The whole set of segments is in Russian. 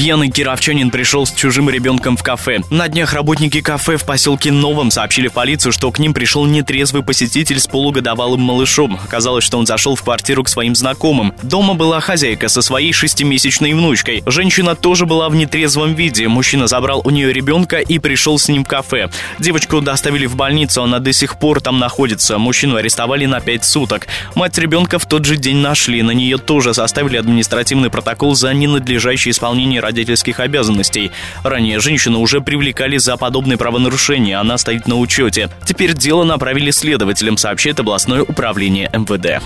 Пьяный кировчанин пришел с чужим ребенком в кафе. На днях работники кафе в поселке Новом сообщили в полицию, что к ним пришел нетрезвый посетитель с полугодовалым малышом. Оказалось, что он зашел в квартиру к своим знакомым. Дома была хозяйка со своей шестимесячной внучкой. Женщина тоже была в нетрезвом виде. Мужчина забрал у нее ребенка и пришел с ним в кафе. Девочку доставили в больницу, она до сих пор там находится. Мужчину арестовали на пять суток. Мать ребенка в тот же день нашли. На нее тоже составили административный протокол за ненадлежащее исполнение родительских обязанностей. Ранее женщину уже привлекали за подобные правонарушения, она стоит на учете. Теперь дело направили следователям, сообщает областное управление МВД.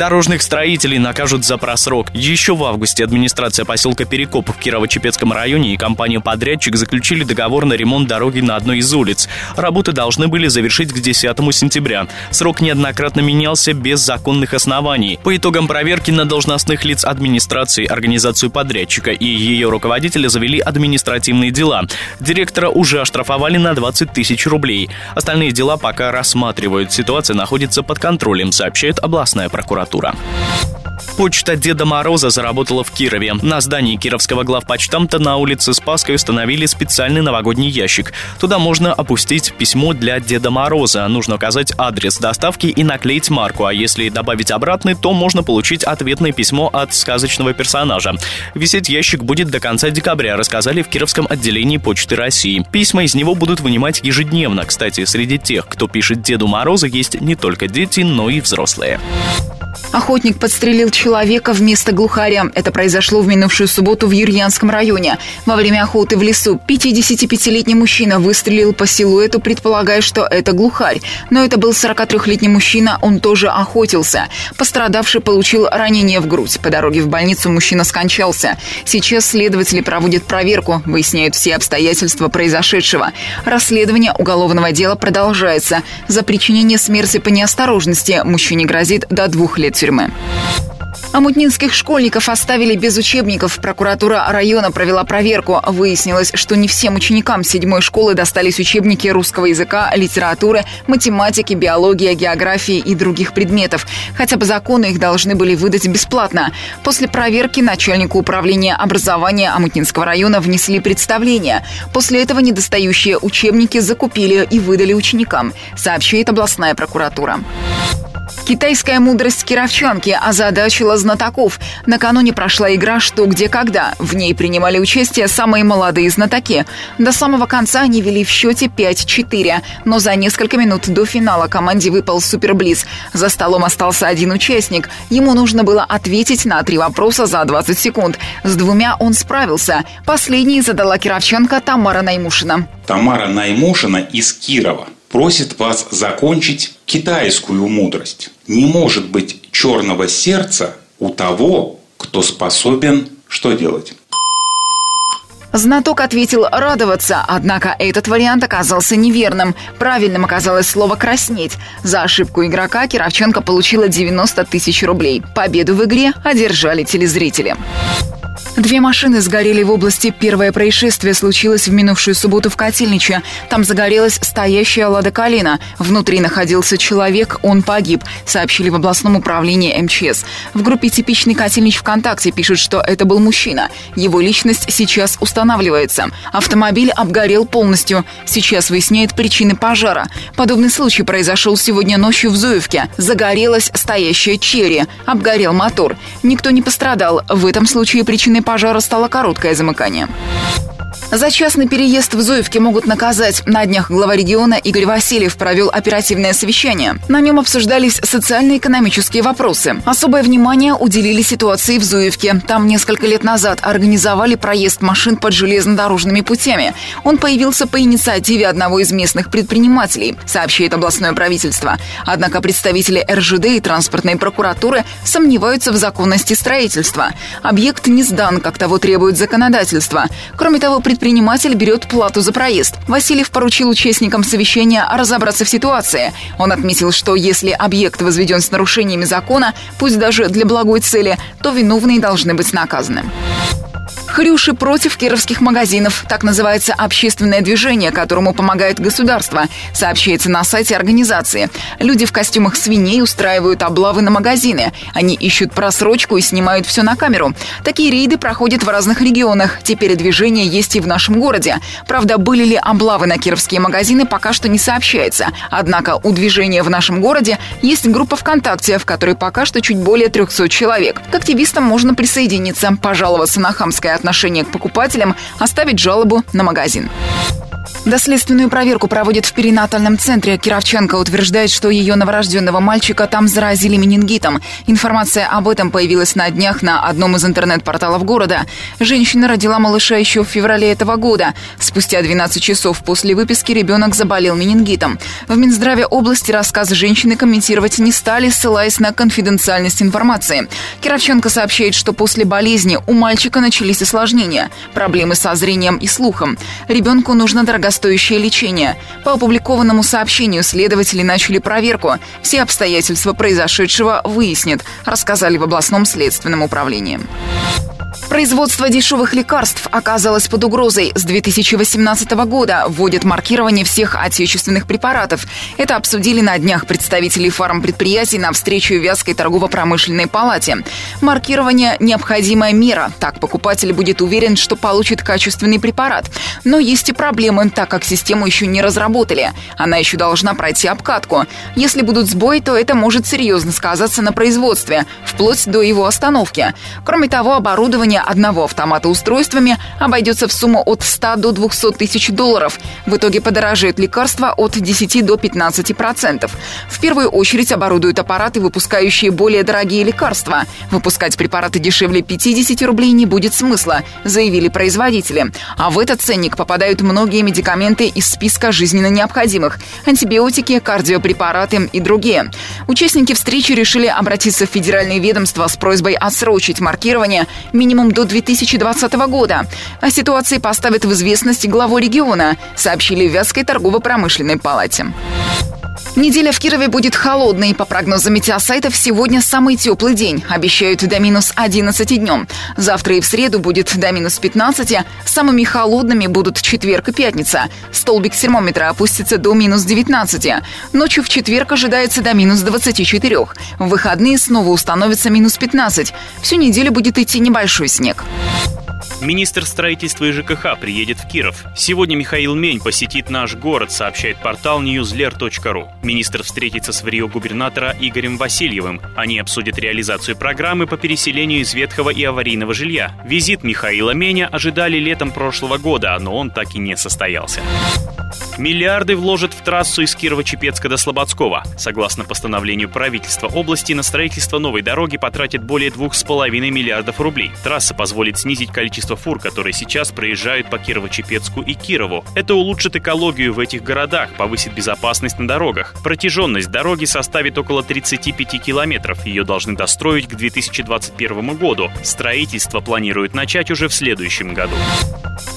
Дорожных строителей накажут за просрок. Еще в августе администрация поселка Перекоп в Кирово-Чепецком районе и компания-подрядчик заключили договор на ремонт дороги на одной из улиц. Работы должны были завершить к 10 сентября. Срок неоднократно менялся без законных оснований. По итогам проверки на должностных лиц администрации, организацию подрядчика и ее руководителя завели административные дела. Директора уже оштрафовали на 20 тысяч рублей. Остальные дела пока рассматривают. Ситуация находится под контролем, сообщает областная прокуратура прокуратура. Почта Деда Мороза заработала в Кирове. На здании Кировского главпочтамта на улице Спасской установили специальный новогодний ящик. Туда можно опустить письмо для Деда Мороза. Нужно указать адрес доставки и наклеить марку, а если добавить обратный, то можно получить ответное письмо от сказочного персонажа. Висеть ящик будет до конца декабря, рассказали в Кировском отделении Почты России. Письма из него будут вынимать ежедневно. Кстати, среди тех, кто пишет Деду Морозу, есть не только дети, но и взрослые. Охотник подстрелил человека вместо глухаря. Это произошло в минувшую субботу в Юрьянском районе. Во время охоты в лесу 55-летний мужчина выстрелил по силуэту, предполагая, что это глухарь. Но это был 43-летний мужчина, он тоже охотился. Пострадавший получил ранение в грудь. По дороге в больницу мужчина скончался. Сейчас следователи проводят проверку, выясняют все обстоятельства произошедшего. Расследование уголовного дела продолжается. За причинение смерти по неосторожности мужчине грозит до двух лет тюрьмы. Амутнинских школьников оставили без учебников. Прокуратура района провела проверку. Выяснилось, что не всем ученикам седьмой школы достались учебники русского языка, литературы, математики, биологии, географии и других предметов. Хотя по закону их должны были выдать бесплатно. После проверки начальнику управления образования Амутнинского района внесли представление. После этого недостающие учебники закупили и выдали ученикам, сообщает областная прокуратура. Китайская мудрость кировчанки озадачила знатоков. Накануне прошла игра «Что, где, когда». В ней принимали участие самые молодые знатоки. До самого конца они вели в счете 5-4. Но за несколько минут до финала команде выпал суперблиз. За столом остался один участник. Ему нужно было ответить на три вопроса за 20 секунд. С двумя он справился. Последний задала кировчанка Тамара Наймушина. Тамара Наймушина из Кирова просит вас закончить китайскую мудрость. Не может быть черного сердца у того, кто способен что делать? Знаток ответил радоваться, однако этот вариант оказался неверным. Правильным оказалось слово «краснеть». За ошибку игрока Кировченко получила 90 тысяч рублей. Победу в игре одержали телезрители. Две машины сгорели в области. Первое происшествие случилось в минувшую субботу в Котельниче. Там загорелась стоящая «Лада Калина». Внутри находился человек, он погиб, сообщили в областном управлении МЧС. В группе «Типичный Котельнич ВКонтакте» пишут, что это был мужчина. Его личность сейчас устанавливается. Автомобиль обгорел полностью. Сейчас выясняет причины пожара. Подобный случай произошел сегодня ночью в Зуевке. Загорелась стоящая черри. Обгорел мотор. Никто не пострадал. В этом случае причиной пожара стало короткое замыкание. За частный переезд в Зуевке могут наказать. На днях глава региона Игорь Васильев провел оперативное совещание. На нем обсуждались социально-экономические вопросы. Особое внимание уделили ситуации в Зуевке. Там несколько лет назад организовали проезд машин под железнодорожными путями. Он появился по инициативе одного из местных предпринимателей, сообщает областное правительство. Однако представители РЖД и транспортной прокуратуры сомневаются в законности строительства. Объект не сдан, как того требует законодательство. Кроме того, предприниматель предприниматель берет плату за проезд. Васильев поручил участникам совещания разобраться в ситуации. Он отметил, что если объект возведен с нарушениями закона, пусть даже для благой цели, то виновные должны быть наказаны. Хрюши против кировских магазинов. Так называется общественное движение, которому помогает государство, сообщается на сайте организации. Люди в костюмах свиней устраивают облавы на магазины. Они ищут просрочку и снимают все на камеру. Такие рейды проходят в разных регионах. Теперь движение есть и в нашем городе. Правда, были ли облавы на кировские магазины, пока что не сообщается. Однако у движения в нашем городе есть группа ВКонтакте, в которой пока что чуть более 300 человек. К активистам можно присоединиться, пожаловаться на хамское отношение к покупателям, оставить жалобу на магазин. Доследственную проверку проводят в перинатальном центре. Кировченко утверждает, что ее новорожденного мальчика там заразили менингитом. Информация об этом появилась на днях на одном из интернет-порталов города. Женщина родила малыша еще в феврале этого года. Спустя 12 часов после выписки ребенок заболел менингитом. В Минздраве области рассказ женщины комментировать не стали, ссылаясь на конфиденциальность информации. Кировченко сообщает, что после болезни у мальчика начались осложнения, проблемы со зрением и слухом. Ребенку нужно дорогостоящее лечение. По опубликованному сообщению следователи начали проверку. Все обстоятельства произошедшего выяснят, рассказали в областном следственном управлении. Производство дешевых лекарств оказалось под угрозой. С 2018 года вводят маркирование всех отечественных препаратов. Это обсудили на днях представители фармпредприятий на встрече Вязкой торгово-промышленной палате. Маркирование – необходимая мера. Так покупатель будет уверен, что получит качественный препарат. Но есть и проблемы, так как систему еще не разработали. Она еще должна пройти обкатку. Если будут сбои, то это может серьезно сказаться на производстве, вплоть до его остановки. Кроме того, оборудование одного автомата устройствами обойдется в сумму от 100 до 200 тысяч долларов. В итоге подорожает лекарства от 10 до 15 процентов. В первую очередь оборудуют аппараты, выпускающие более дорогие лекарства. Выпускать препараты дешевле 50 рублей не будет смысла, заявили производители. А в этот ценник попадают многие медикаменты из списка жизненно необходимых – антибиотики, кардиопрепараты и другие. Участники встречи решили обратиться в федеральные ведомства с просьбой отсрочить маркирование минимум до 2020 года. О ситуации поставят в известность главу региона, сообщили в Вятской торгово-промышленной палате. Неделя в Кирове будет холодной. По прогнозам метеосайтов, сегодня самый теплый день. Обещают до минус 11 днем. Завтра и в среду будет до минус 15. Самыми холодными будут четверг и пятница. Столбик термометра опустится до минус 19. Ночью в четверг ожидается до минус 24. В выходные снова установится минус 15. Всю неделю будет идти небольшой снег. Министр строительства и ЖКХ приедет в Киров. Сегодня Михаил Мень посетит наш город, сообщает портал newsler.ru. Министр встретится с врио-губернатора Игорем Васильевым. Они обсудят реализацию программы по переселению из ветхого и аварийного жилья. Визит Михаила Меня ожидали летом прошлого года, но он так и не состоялся. Миллиарды вложат в трассу из Кирова-Чепецка до Слободского. Согласно постановлению правительства области, на строительство новой дороги потратят более 2,5 миллиардов рублей. Трасса позволит снизить количество фур, которые сейчас проезжают по Кирово-Чепецку и Кирову. Это улучшит экологию в этих городах, повысит безопасность на дорогах. Протяженность дороги составит около 35 километров. Ее должны достроить к 2021 году. Строительство планируют начать уже в следующем году.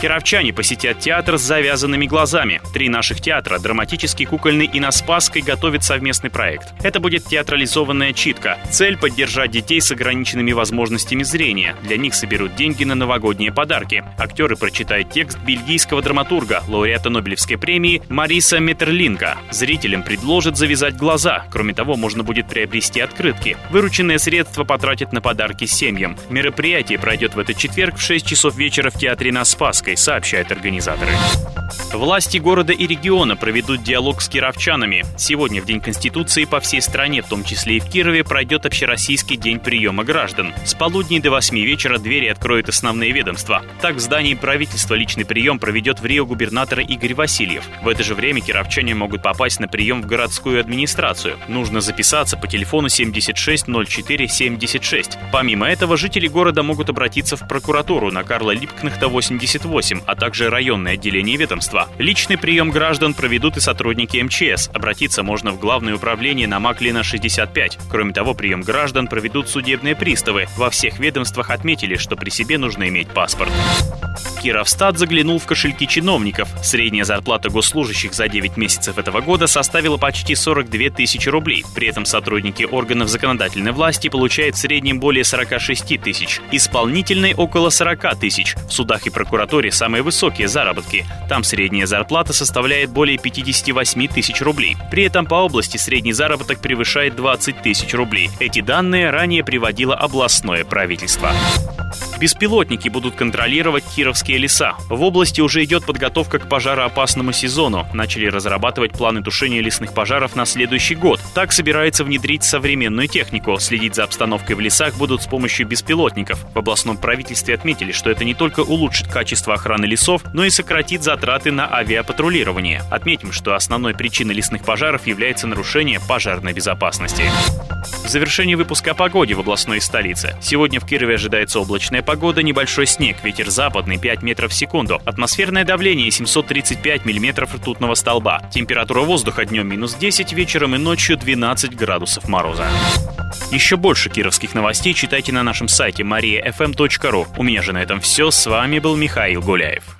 Кировчане посетят театр с завязанными глазами. Три наших театра, драматический, кукольный и на Спасской, готовят совместный проект. Это будет театрализованная читка. Цель – поддержать детей с ограниченными возможностями зрения. Для них соберут деньги на новогодние подарки. Актеры прочитают текст бельгийского драматурга, лауреата Нобелевской премии Мариса Метерлинка. Зрителям предложат завязать глаза. Кроме того, можно будет приобрести открытки. Вырученные средства потратят на подарки семьям. Мероприятие пройдет в этот четверг в 6 часов вечера в театре на Спасской, сообщают организаторы. Власти города и региона проведут диалог с кировчанами. Сегодня, в День Конституции, по всей стране, в том числе и в Кирове, пройдет общероссийский день приема граждан. С полудня до 8 вечера двери откроют основные ведомства. Так, в здании правительства личный прием проведет в Рио губернатора Игорь Васильев. В это же время кировчане могут попасть на прием в городскую администрацию. Нужно записаться по телефону 760476. Помимо этого, жители города могут обратиться в прокуратуру на Карла Липкнехта 88 98, а также районные отделения ведомства. Личный прием граждан проведут и сотрудники МЧС. Обратиться можно в Главное управление на Маклина 65. Кроме того, прием граждан проведут судебные приставы. Во всех ведомствах отметили, что при себе нужно иметь паспорт. Кировстат заглянул в кошельки чиновников. Средняя зарплата госслужащих за 9 месяцев этого года составила почти 42 тысячи рублей. При этом сотрудники органов законодательной власти получают в среднем более 46 тысяч, исполнительной около 40 тысяч. В судах и прокуратуре самые высокие заработки. Там средняя зарплата составляет более 58 тысяч рублей. При этом по области средний заработок превышает 20 тысяч рублей. Эти данные ранее приводило областное правительство. Беспилотники будут контролировать кировские леса. В области уже идет подготовка к пожароопасному сезону. Начали разрабатывать планы тушения лесных пожаров на следующий год. Так собирается внедрить современную технику. Следить за обстановкой в лесах будут с помощью беспилотников. В областном правительстве отметили, что это не только улучшит качество охраны лесов, но и сократит затраты на авиапатрулирование. Отметим, что основной причиной лесных пожаров является нарушение пожарной безопасности. Завершении выпуска о погоде в областной столице. Сегодня в Кирове ожидается облачная погода, небольшой снег, ветер западный 5 метров в секунду, атмосферное давление 735 миллиметров ртутного столба, температура воздуха днем минус 10, вечером и ночью 12 градусов мороза. Еще больше кировских новостей читайте на нашем сайте mariafm.ru. У меня же на этом все. С вами был Михаил Гуляев.